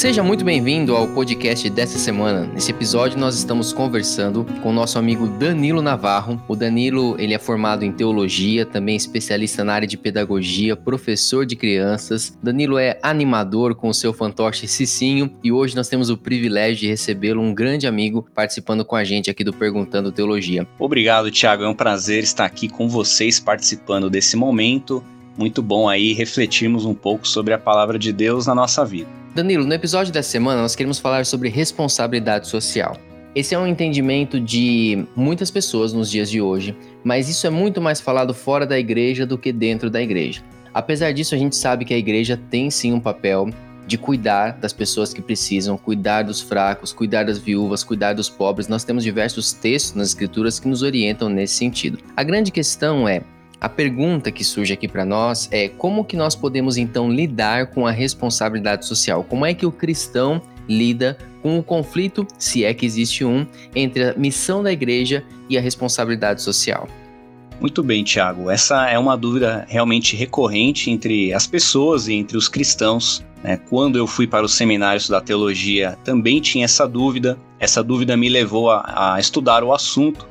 Seja muito bem-vindo ao podcast dessa semana. Nesse episódio nós estamos conversando com o nosso amigo Danilo Navarro. O Danilo, ele é formado em teologia, também especialista na área de pedagogia, professor de crianças. Danilo é animador com o seu fantoche Cicinho e hoje nós temos o privilégio de recebê-lo, um grande amigo, participando com a gente aqui do Perguntando Teologia. Obrigado, Thiago. É um prazer estar aqui com vocês participando desse momento. Muito bom aí refletirmos um pouco sobre a palavra de Deus na nossa vida. Danilo, no episódio dessa semana nós queremos falar sobre responsabilidade social. Esse é um entendimento de muitas pessoas nos dias de hoje, mas isso é muito mais falado fora da igreja do que dentro da igreja. Apesar disso, a gente sabe que a igreja tem sim um papel de cuidar das pessoas que precisam, cuidar dos fracos, cuidar das viúvas, cuidar dos pobres. Nós temos diversos textos nas escrituras que nos orientam nesse sentido. A grande questão é a pergunta que surge aqui para nós é como que nós podemos então lidar com a responsabilidade social? Como é que o cristão lida com o conflito, se é que existe um, entre a missão da igreja e a responsabilidade social? Muito bem, Tiago. Essa é uma dúvida realmente recorrente entre as pessoas e entre os cristãos. Né? Quando eu fui para os seminários da teologia, também tinha essa dúvida. Essa dúvida me levou a, a estudar o assunto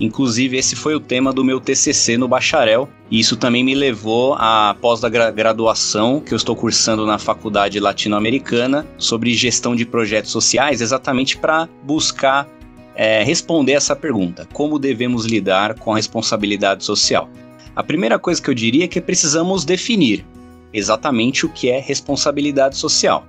Inclusive, esse foi o tema do meu TCC no bacharel, e isso também me levou à pós-graduação que eu estou cursando na Faculdade Latino-Americana sobre gestão de projetos sociais, exatamente para buscar é, responder essa pergunta: como devemos lidar com a responsabilidade social? A primeira coisa que eu diria é que precisamos definir exatamente o que é responsabilidade social.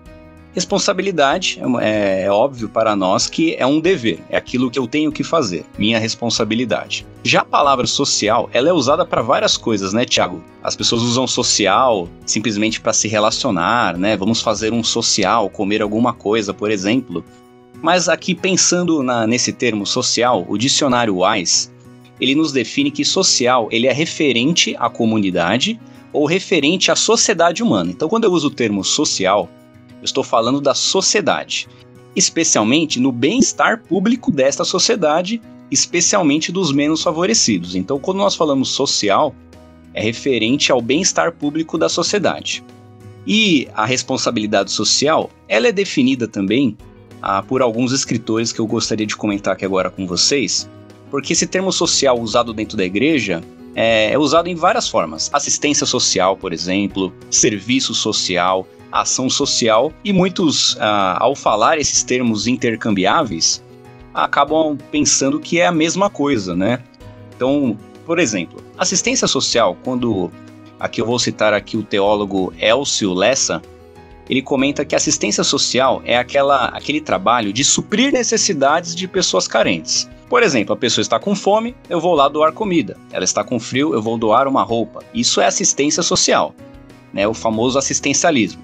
Responsabilidade é, é, óbvio para nós que é um dever, é aquilo que eu tenho que fazer, minha responsabilidade. Já a palavra social, ela é usada para várias coisas, né, Tiago? As pessoas usam social simplesmente para se relacionar, né? Vamos fazer um social, comer alguma coisa, por exemplo. Mas aqui pensando na, nesse termo social, o dicionário Wise, ele nos define que social, ele é referente à comunidade ou referente à sociedade humana. Então, quando eu uso o termo social, estou falando da sociedade, especialmente no bem-estar público desta sociedade, especialmente dos menos favorecidos. Então, quando nós falamos social, é referente ao bem-estar público da sociedade. E a responsabilidade social, ela é definida também ah, por alguns escritores que eu gostaria de comentar aqui agora com vocês, porque esse termo social usado dentro da igreja é, é usado em várias formas. Assistência social, por exemplo, serviço social, ação social, e muitos, ah, ao falar esses termos intercambiáveis, acabam pensando que é a mesma coisa, né? Então, por exemplo, assistência social, quando aqui eu vou citar aqui o teólogo Elcio Lessa, ele comenta que assistência social é aquela, aquele trabalho de suprir necessidades de pessoas carentes. Por exemplo, a pessoa está com fome, eu vou lá doar comida. Ela está com frio, eu vou doar uma roupa. Isso é assistência social, né? O famoso assistencialismo.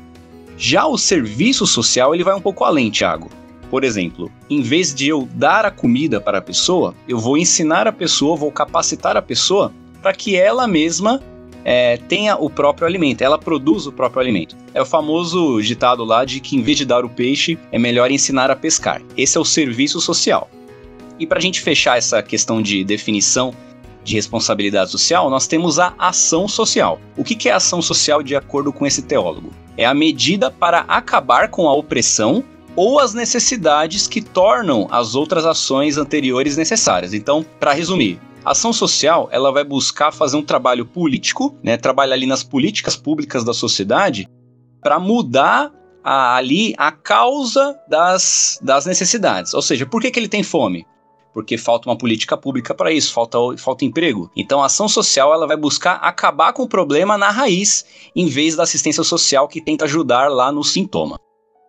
Já o serviço social ele vai um pouco além, Thiago. Por exemplo, em vez de eu dar a comida para a pessoa, eu vou ensinar a pessoa, vou capacitar a pessoa para que ela mesma é, tenha o próprio alimento, ela produz o próprio alimento. É o famoso ditado lá de que em vez de dar o peixe, é melhor ensinar a pescar. Esse é o serviço social. E para a gente fechar essa questão de definição de responsabilidade social, nós temos a ação social. O que é ação social de acordo com esse teólogo? É a medida para acabar com a opressão ou as necessidades que tornam as outras ações anteriores necessárias. Então, para resumir, a ação social ela vai buscar fazer um trabalho político, né, trabalhar ali nas políticas públicas da sociedade para mudar a, ali a causa das, das necessidades. Ou seja, por que, que ele tem fome? Porque falta uma política pública para isso, falta, falta emprego. Então a ação social ela vai buscar acabar com o problema na raiz, em vez da assistência social que tenta ajudar lá no sintoma.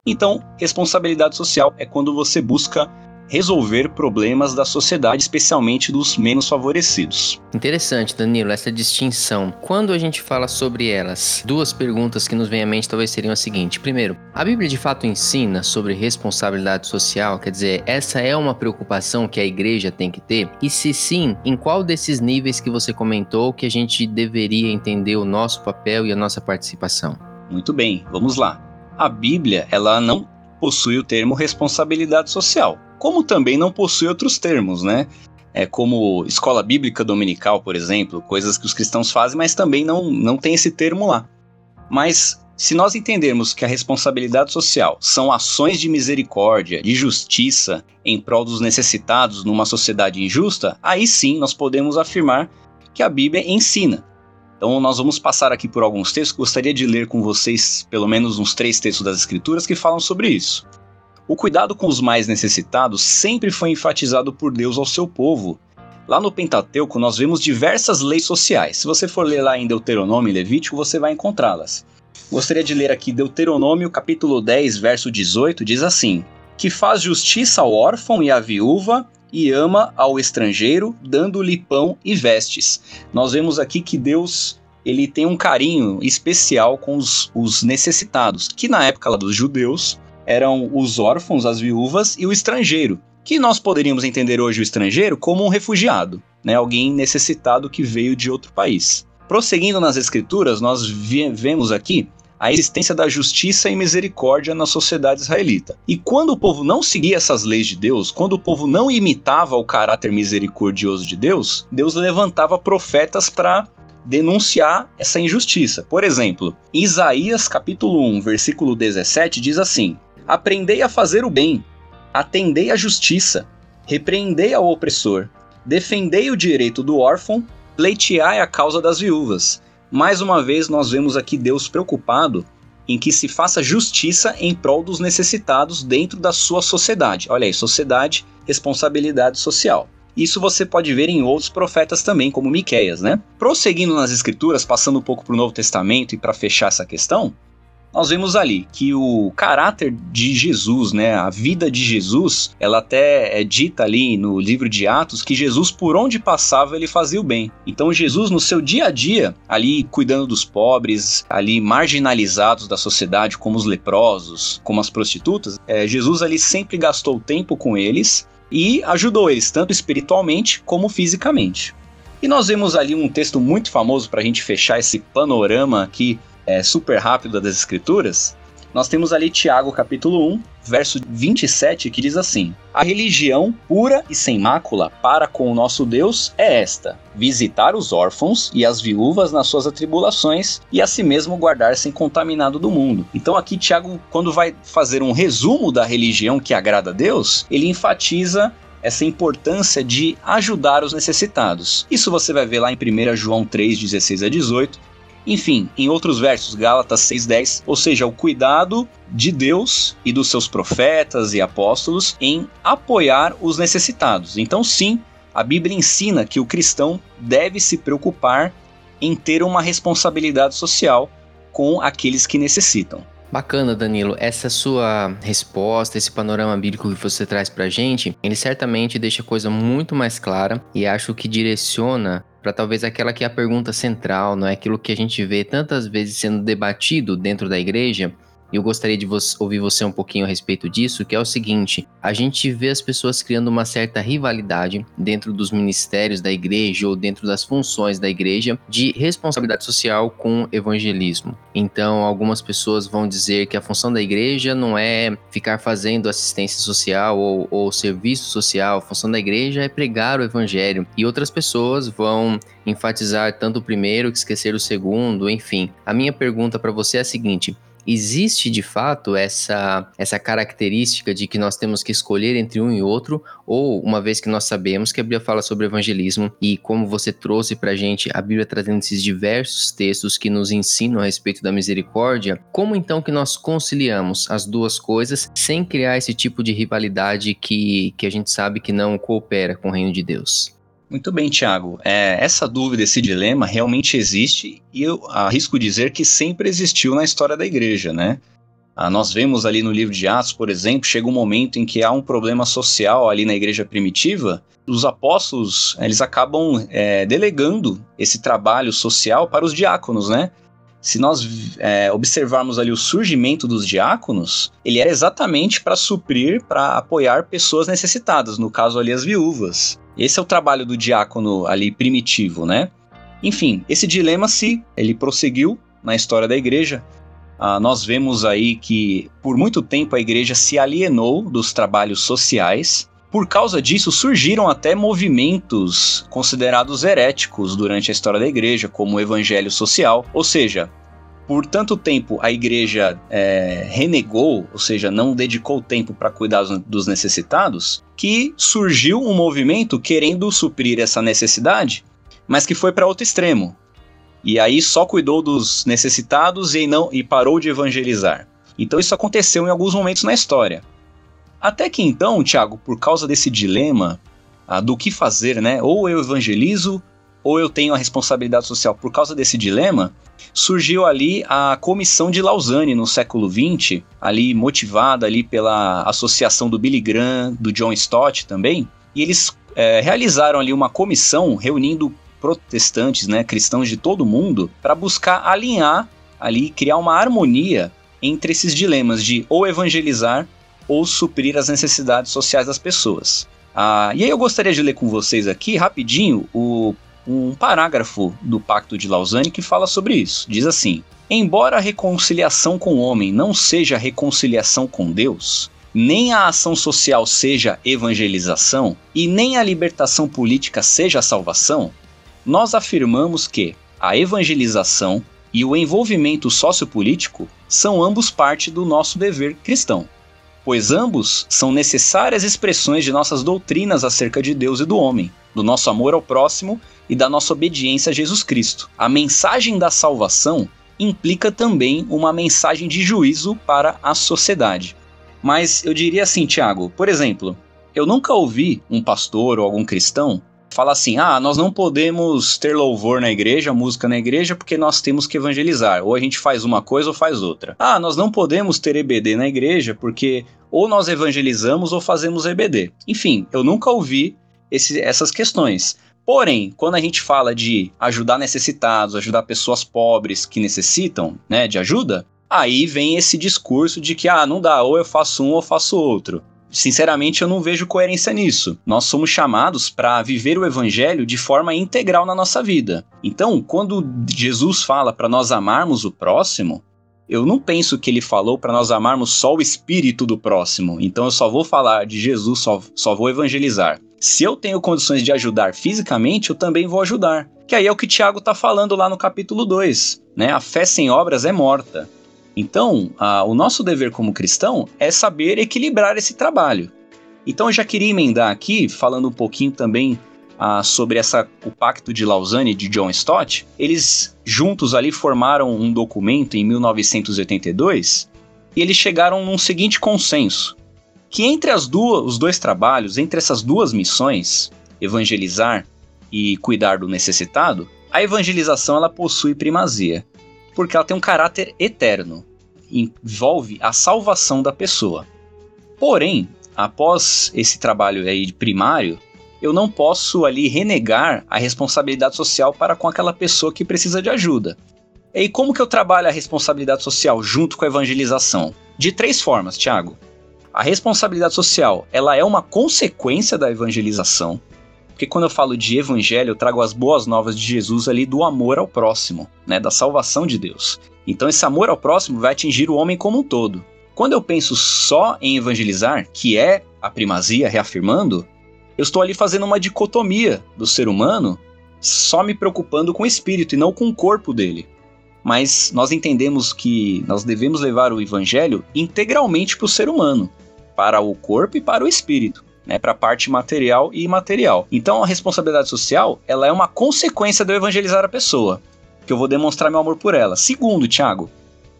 Então, responsabilidade social é quando você busca resolver problemas da sociedade, especialmente dos menos favorecidos. Interessante, Danilo, essa distinção. Quando a gente fala sobre elas, duas perguntas que nos vêm à mente talvez seriam as seguintes. Primeiro, a Bíblia de fato ensina sobre responsabilidade social? Quer dizer, essa é uma preocupação que a igreja tem que ter? E se sim, em qual desses níveis que você comentou que a gente deveria entender o nosso papel e a nossa participação? Muito bem, vamos lá. A Bíblia, ela não possui o termo responsabilidade social como também não possui outros termos, né? É como escola bíblica dominical, por exemplo, coisas que os cristãos fazem, mas também não, não tem esse termo lá. Mas Se nós entendermos que a responsabilidade social são ações de misericórdia, de justiça em prol dos necessitados numa sociedade injusta, aí sim nós podemos afirmar que a Bíblia ensina. Então, nós vamos passar aqui por alguns textos. Gostaria de ler com vocês pelo menos uns três textos das Escrituras que falam sobre isso. O cuidado com os mais necessitados sempre foi enfatizado por Deus ao seu povo. Lá no Pentateuco, nós vemos diversas leis sociais. Se você for ler lá em Deuteronômio e Levítico, você vai encontrá-las. Gostaria de ler aqui Deuteronômio, capítulo 10, verso 18, diz assim: Que faz justiça ao órfão e à viúva, e ama ao estrangeiro, dando-lhe pão e vestes. Nós vemos aqui que Deus ele tem um carinho especial com os, os necessitados, que na época lá dos judeus eram os órfãos, as viúvas e o estrangeiro, que nós poderíamos entender hoje o estrangeiro como um refugiado, né, alguém necessitado que veio de outro país. Prosseguindo nas escrituras, nós vemos aqui a existência da justiça e misericórdia na sociedade israelita. E quando o povo não seguia essas leis de Deus, quando o povo não imitava o caráter misericordioso de Deus, Deus levantava profetas para denunciar essa injustiça. Por exemplo, Isaías capítulo 1, versículo 17 diz assim: Aprendei a fazer o bem, atendei à justiça, repreendei ao opressor, defendei o direito do órfão, pleiteai a causa das viúvas. Mais uma vez, nós vemos aqui Deus preocupado em que se faça justiça em prol dos necessitados dentro da sua sociedade. Olha aí, sociedade, responsabilidade social. Isso você pode ver em outros profetas também, como Miqueias, né? Prosseguindo nas escrituras, passando um pouco para o Novo Testamento e para fechar essa questão, nós vemos ali que o caráter de Jesus, né, a vida de Jesus, ela até é dita ali no livro de Atos que Jesus por onde passava ele fazia o bem. Então Jesus no seu dia a dia, ali cuidando dos pobres, ali marginalizados da sociedade, como os leprosos, como as prostitutas, é, Jesus ali sempre gastou tempo com eles e ajudou eles tanto espiritualmente como fisicamente. E nós vemos ali um texto muito famoso para a gente fechar esse panorama aqui é, super rápido das escrituras, nós temos ali Tiago capítulo 1, verso 27, que diz assim: A religião pura e sem mácula para com o nosso Deus é esta: visitar os órfãos e as viúvas nas suas atribulações e a si mesmo guardar-se incontaminado do mundo. Então aqui Tiago, quando vai fazer um resumo da religião que agrada a Deus, ele enfatiza essa importância de ajudar os necessitados. Isso você vai ver lá em 1 João 3, 16 a 18, enfim, em outros versos, Gálatas 6:10, ou seja, o cuidado de Deus e dos seus profetas e apóstolos em apoiar os necessitados. Então, sim, a Bíblia ensina que o cristão deve se preocupar em ter uma responsabilidade social com aqueles que necessitam. Bacana, Danilo. Essa sua resposta, esse panorama bíblico que você traz pra gente, ele certamente deixa a coisa muito mais clara e acho que direciona para talvez aquela que é a pergunta central, não é? Aquilo que a gente vê tantas vezes sendo debatido dentro da igreja, e eu gostaria de ouvir você um pouquinho a respeito disso, que é o seguinte: a gente vê as pessoas criando uma certa rivalidade dentro dos ministérios da igreja ou dentro das funções da igreja de responsabilidade social com evangelismo. Então, algumas pessoas vão dizer que a função da igreja não é ficar fazendo assistência social ou, ou serviço social, a função da igreja é pregar o evangelho. E outras pessoas vão enfatizar tanto o primeiro que esquecer o segundo, enfim. A minha pergunta para você é a seguinte: existe de fato essa, essa característica de que nós temos que escolher entre um e outro, ou uma vez que nós sabemos que a Bíblia fala sobre evangelismo e como você trouxe para gente a Bíblia trazendo esses diversos textos que nos ensinam a respeito da misericórdia, como então que nós conciliamos as duas coisas sem criar esse tipo de rivalidade que, que a gente sabe que não coopera com o reino de Deus? Muito bem, Tiago. É, essa dúvida, esse dilema realmente existe e eu arrisco dizer que sempre existiu na história da igreja, né? Ah, nós vemos ali no livro de Atos, por exemplo, chega um momento em que há um problema social ali na igreja primitiva. Os apóstolos eles acabam é, delegando esse trabalho social para os diáconos, né? Se nós é, observarmos ali o surgimento dos diáconos, ele era exatamente para suprir, para apoiar pessoas necessitadas, no caso ali as viúvas. Esse é o trabalho do diácono ali primitivo, né? Enfim, esse dilema se ele prosseguiu na história da igreja. Ah, nós vemos aí que por muito tempo a igreja se alienou dos trabalhos sociais. Por causa disso, surgiram até movimentos considerados heréticos durante a história da igreja, como o evangelho social, ou seja, por tanto tempo a igreja é, renegou, ou seja, não dedicou tempo para cuidar dos necessitados, que surgiu um movimento querendo suprir essa necessidade, mas que foi para outro extremo. E aí só cuidou dos necessitados e não e parou de evangelizar. Então isso aconteceu em alguns momentos na história. Até que então, Tiago, por causa desse dilema ah, do que fazer, né? Ou eu evangelizo ou eu tenho a responsabilidade social. Por causa desse dilema, surgiu ali a Comissão de Lausanne no século XX, ali motivada ali pela associação do Billy Graham, do John Stott também, e eles é, realizaram ali uma comissão reunindo protestantes, né, cristãos de todo mundo, para buscar alinhar ali, criar uma harmonia entre esses dilemas de ou evangelizar ou suprir as necessidades sociais das pessoas. Ah, e aí eu gostaria de ler com vocês aqui rapidinho o um parágrafo do Pacto de Lausanne que fala sobre isso. Diz assim: Embora a reconciliação com o homem não seja reconciliação com Deus, nem a ação social seja evangelização e nem a libertação política seja salvação, nós afirmamos que a evangelização e o envolvimento sociopolítico são ambos parte do nosso dever cristão, pois ambos são necessárias expressões de nossas doutrinas acerca de Deus e do homem, do nosso amor ao próximo e da nossa obediência a Jesus Cristo. A mensagem da salvação implica também uma mensagem de juízo para a sociedade. Mas eu diria assim, Tiago, por exemplo, eu nunca ouvi um pastor ou algum cristão falar assim: ah, nós não podemos ter louvor na igreja, música na igreja, porque nós temos que evangelizar. Ou a gente faz uma coisa ou faz outra. Ah, nós não podemos ter EBD na igreja, porque ou nós evangelizamos ou fazemos EBD. Enfim, eu nunca ouvi esse, essas questões. Porém, quando a gente fala de ajudar necessitados, ajudar pessoas pobres que necessitam né, de ajuda, aí vem esse discurso de que ah, não dá, ou eu faço um ou faço outro. Sinceramente, eu não vejo coerência nisso. Nós somos chamados para viver o evangelho de forma integral na nossa vida. Então, quando Jesus fala para nós amarmos o próximo, eu não penso que ele falou para nós amarmos só o espírito do próximo. Então eu só vou falar de Jesus, só, só vou evangelizar. Se eu tenho condições de ajudar fisicamente, eu também vou ajudar. Que aí é o que Tiago está falando lá no capítulo 2. Né? A fé sem obras é morta. Então, a, o nosso dever como cristão é saber equilibrar esse trabalho. Então, eu já queria emendar aqui, falando um pouquinho também ah, sobre essa, o Pacto de Lausanne de John Stott. Eles juntos ali formaram um documento em 1982 e eles chegaram num seguinte consenso: que entre as duas, os dois trabalhos, entre essas duas missões, evangelizar e cuidar do necessitado, a evangelização ela possui primazia, porque ela tem um caráter eterno, envolve a salvação da pessoa. Porém, após esse trabalho aí primário, eu não posso ali renegar a responsabilidade social para com aquela pessoa que precisa de ajuda. E como que eu trabalho a responsabilidade social junto com a evangelização? De três formas, Tiago. A responsabilidade social, ela é uma consequência da evangelização. Porque quando eu falo de evangelho, eu trago as boas novas de Jesus ali do amor ao próximo, né, da salvação de Deus. Então esse amor ao próximo vai atingir o homem como um todo. Quando eu penso só em evangelizar, que é a primazia reafirmando, eu estou ali fazendo uma dicotomia do ser humano, só me preocupando com o espírito e não com o corpo dele mas nós entendemos que nós devemos levar o evangelho integralmente para o ser humano para o corpo e para o espírito. Né, para a parte material e imaterial. Então a responsabilidade social ela é uma consequência de eu evangelizar a pessoa, que eu vou demonstrar meu amor por ela. Segundo, Tiago,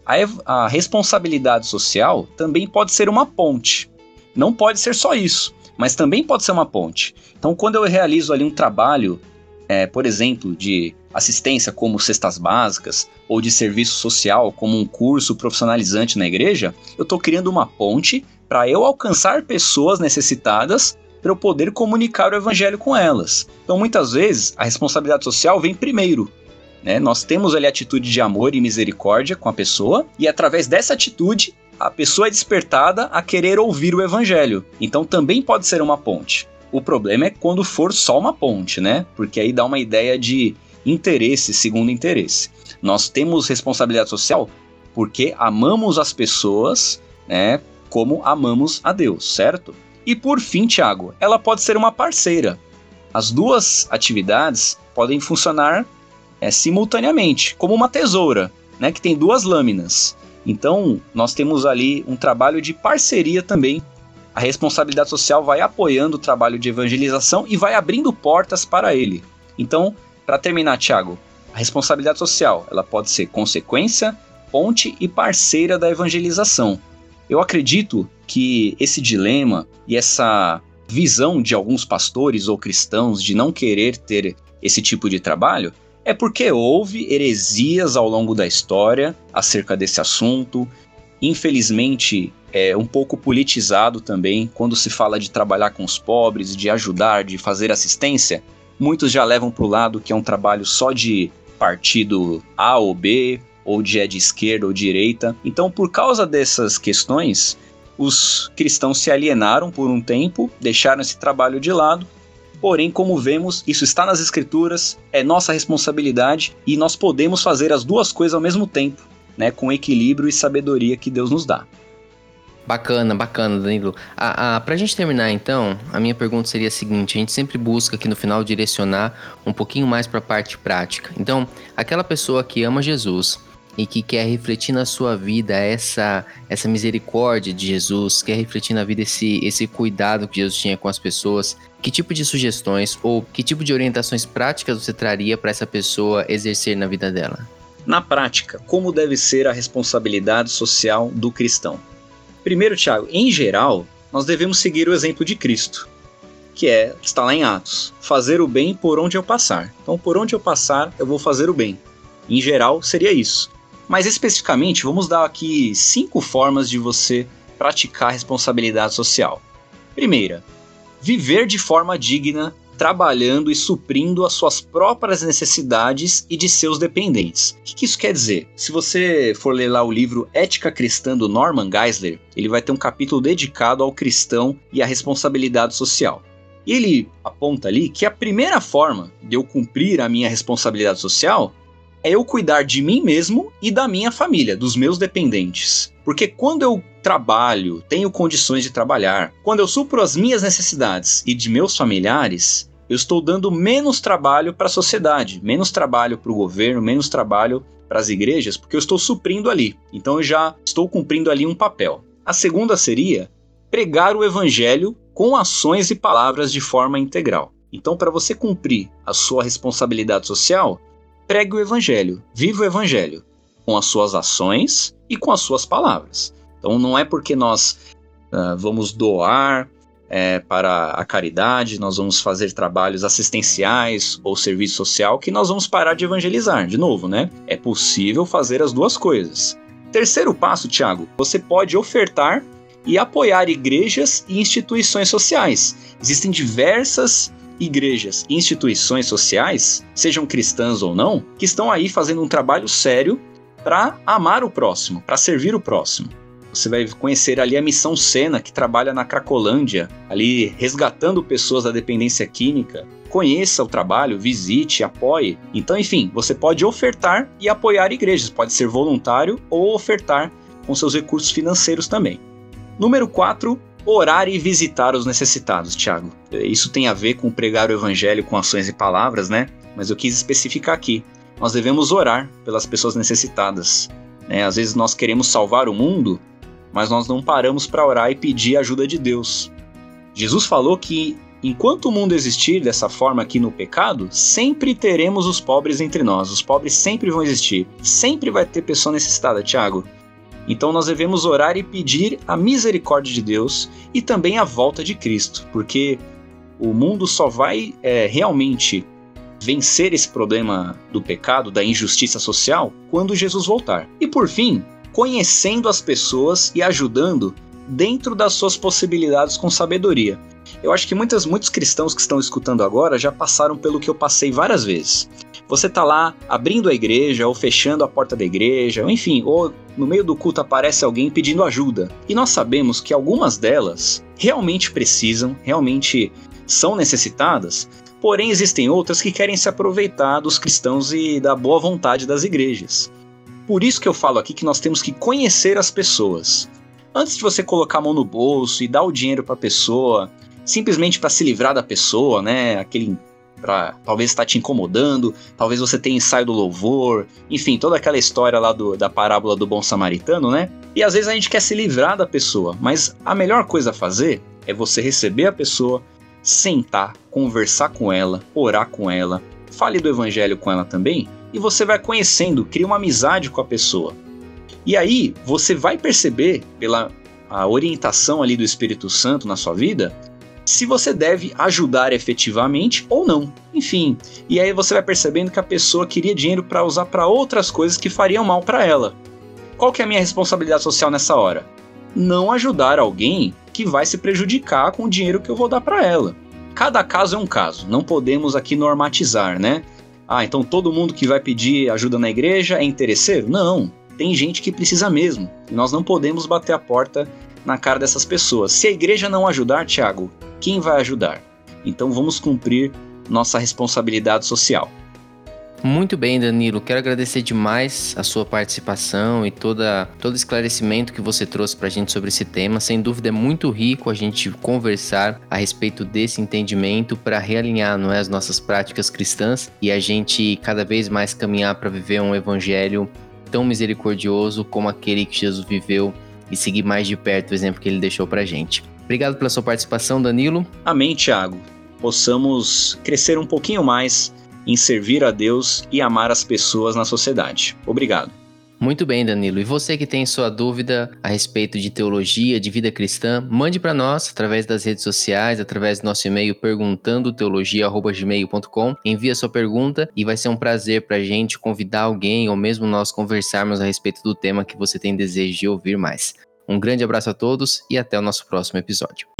a, a responsabilidade social também pode ser uma ponte. Não pode ser só isso, mas também pode ser uma ponte. Então, quando eu realizo ali um trabalho, é, por exemplo, de assistência como cestas básicas ou de serviço social como um curso profissionalizante na igreja, eu estou criando uma ponte para eu alcançar pessoas necessitadas para eu poder comunicar o evangelho com elas. Então, muitas vezes, a responsabilidade social vem primeiro. Né? Nós temos ali a atitude de amor e misericórdia com a pessoa, e através dessa atitude, a pessoa é despertada a querer ouvir o evangelho. Então, também pode ser uma ponte. O problema é quando for só uma ponte, né? Porque aí dá uma ideia de interesse segundo interesse. Nós temos responsabilidade social porque amamos as pessoas, né? como amamos a Deus, certo? E por fim, Tiago, ela pode ser uma parceira. As duas atividades podem funcionar é, simultaneamente, como uma tesoura. né, que tem duas lâminas. Então, nós temos ali um trabalho de parceria também. A responsabilidade social vai apoiando o trabalho de evangelização e vai abrindo portas para ele. Então, para terminar, Tiago, a responsabilidade social, ela pode ser consequência, ponte e parceira da evangelização. Eu acredito que esse dilema e essa visão de alguns pastores ou cristãos de não querer ter esse tipo de trabalho é porque houve heresias ao longo da história acerca desse assunto. Infelizmente, é um pouco politizado também quando se fala de trabalhar com os pobres, de ajudar, de fazer assistência. Muitos já levam para o lado que é um trabalho só de partido A ou B, ou de é de esquerda ou direita. Então, por causa dessas questões, os cristãos se alienaram por um tempo, deixaram esse trabalho de lado Porém, como vemos, isso está nas escrituras, é nossa responsabilidade e nós podemos fazer as duas coisas ao mesmo tempo, né, com equilíbrio e sabedoria que Deus nos dá. Bacana, bacana, Danilo. A, a, pra gente terminar, então, a minha pergunta seria a seguinte: a gente sempre busca aqui no final direcionar um pouquinho mais para a parte prática. Então, aquela pessoa que ama Jesus, e que quer refletir na sua vida essa, essa misericórdia de Jesus, quer refletir na vida esse, esse cuidado que Jesus tinha com as pessoas, que tipo de sugestões ou que tipo de orientações práticas você traria para essa pessoa exercer na vida dela? Na prática, como deve ser a responsabilidade social do cristão? Primeiro, Tiago, em geral, nós devemos seguir o exemplo de Cristo, que é, está lá em Atos, fazer o bem por onde eu passar. Então, por onde eu passar, eu vou fazer o bem. Em geral, seria isso. Mas especificamente, vamos dar aqui cinco formas de você praticar responsabilidade social. Primeira, viver de forma digna, trabalhando e suprindo as suas próprias necessidades e de seus dependentes. O que isso quer dizer? Se você for ler lá o livro Ética Cristã do Norman Geisler, ele vai ter um capítulo dedicado ao cristão e à responsabilidade social. E ele aponta ali que a primeira forma de eu cumprir a minha responsabilidade social é eu cuidar de mim mesmo e da minha família, dos meus dependentes. Porque quando eu trabalho, tenho condições de trabalhar, quando eu supro as minhas necessidades e de meus familiares, eu estou dando menos trabalho para a sociedade, menos trabalho para o governo, menos trabalho para as igrejas, porque eu estou suprindo ali. Então eu já estou cumprindo ali um papel. A segunda seria pregar o evangelho com ações e palavras de forma integral. Então, para você cumprir a sua responsabilidade social, pregue o evangelho, viva o evangelho, com as suas ações e com as suas palavras. Então não é porque nós uh, vamos doar é, para a caridade, nós vamos fazer trabalhos assistenciais ou serviço social que nós vamos parar de evangelizar. De novo, né? É possível fazer as duas coisas. Terceiro passo, Tiago, você pode ofertar e apoiar igrejas e instituições sociais. Existem diversas igrejas e instituições sociais, sejam cristãs ou não, que estão aí fazendo um trabalho sério para amar o próximo, para servir o próximo. Você vai conhecer ali a Missão Sena, que trabalha na Cracolândia, ali resgatando pessoas da dependência química. Conheça o trabalho, visite, apoie. Então, enfim, você pode ofertar e apoiar igrejas, pode ser voluntário ou ofertar com seus recursos financeiros também. Número 4, orar e visitar os necessitados, Tiago. Isso tem a ver com pregar o evangelho com ações e palavras, né? Mas eu quis especificar aqui. Nós devemos orar pelas pessoas necessitadas. Né? Às vezes nós queremos salvar o mundo, mas nós não paramos para orar e pedir a ajuda de Deus. Jesus falou que enquanto o mundo existir dessa forma aqui no pecado, sempre teremos os pobres entre nós. Os pobres sempre vão existir. Sempre vai ter pessoa necessitada, Tiago. Então nós devemos orar e pedir a misericórdia de Deus e também a volta de Cristo, porque o mundo só vai é, realmente vencer esse problema do pecado, da injustiça social, quando Jesus voltar. E por fim, conhecendo as pessoas e ajudando dentro das suas possibilidades com sabedoria. Eu acho que muitas, muitos cristãos que estão escutando agora já passaram pelo que eu passei várias vezes. Você tá lá abrindo a igreja ou fechando a porta da igreja, ou enfim, ou no meio do culto aparece alguém pedindo ajuda. E nós sabemos que algumas delas realmente precisam, realmente são necessitadas, porém existem outras que querem se aproveitar dos cristãos e da boa vontade das igrejas. Por isso que eu falo aqui que nós temos que conhecer as pessoas. Antes de você colocar a mão no bolso e dar o dinheiro para a pessoa, simplesmente para se livrar da pessoa, né? Aquele para talvez está te incomodando, talvez você tenha ensaio do louvor, enfim, toda aquela história lá do, da parábola do bom samaritano, né? E às vezes a gente quer se livrar da pessoa, mas a melhor coisa a fazer é você receber a pessoa, sentar, conversar com ela, orar com ela, fale do evangelho com ela também, e você vai conhecendo, cria uma amizade com a pessoa. E aí você vai perceber pela orientação ali do Espírito Santo na sua vida se você deve ajudar efetivamente ou não. Enfim, e aí você vai percebendo que a pessoa queria dinheiro para usar para outras coisas que fariam mal para ela. Qual que é a minha responsabilidade social nessa hora? Não ajudar alguém que vai se prejudicar com o dinheiro que eu vou dar para ela. Cada caso é um caso, não podemos aqui normatizar, né? Ah, então todo mundo que vai pedir ajuda na igreja é interesseiro? Não, tem gente que precisa mesmo. E nós não podemos bater a porta na cara dessas pessoas. Se a igreja não ajudar, Tiago, quem vai ajudar? Então vamos cumprir nossa responsabilidade social. Muito bem, Danilo. Quero agradecer demais a sua participação e toda, todo esclarecimento que você trouxe para a gente sobre esse tema. Sem dúvida, é muito rico a gente conversar a respeito desse entendimento para realinhar não é, as nossas práticas cristãs e a gente cada vez mais caminhar para viver um evangelho tão misericordioso como aquele que Jesus viveu e seguir mais de perto o exemplo que ele deixou para a gente. Obrigado pela sua participação, Danilo. Amém, Tiago. Possamos crescer um pouquinho mais em servir a Deus e amar as pessoas na sociedade. Obrigado. Muito bem, Danilo. E você que tem sua dúvida a respeito de teologia, de vida cristã, mande para nós através das redes sociais, através do nosso e-mail perguntando teologia@gmail.com. Envie a sua pergunta e vai ser um prazer para a gente convidar alguém ou mesmo nós conversarmos a respeito do tema que você tem desejo de ouvir mais. Um grande abraço a todos e até o nosso próximo episódio.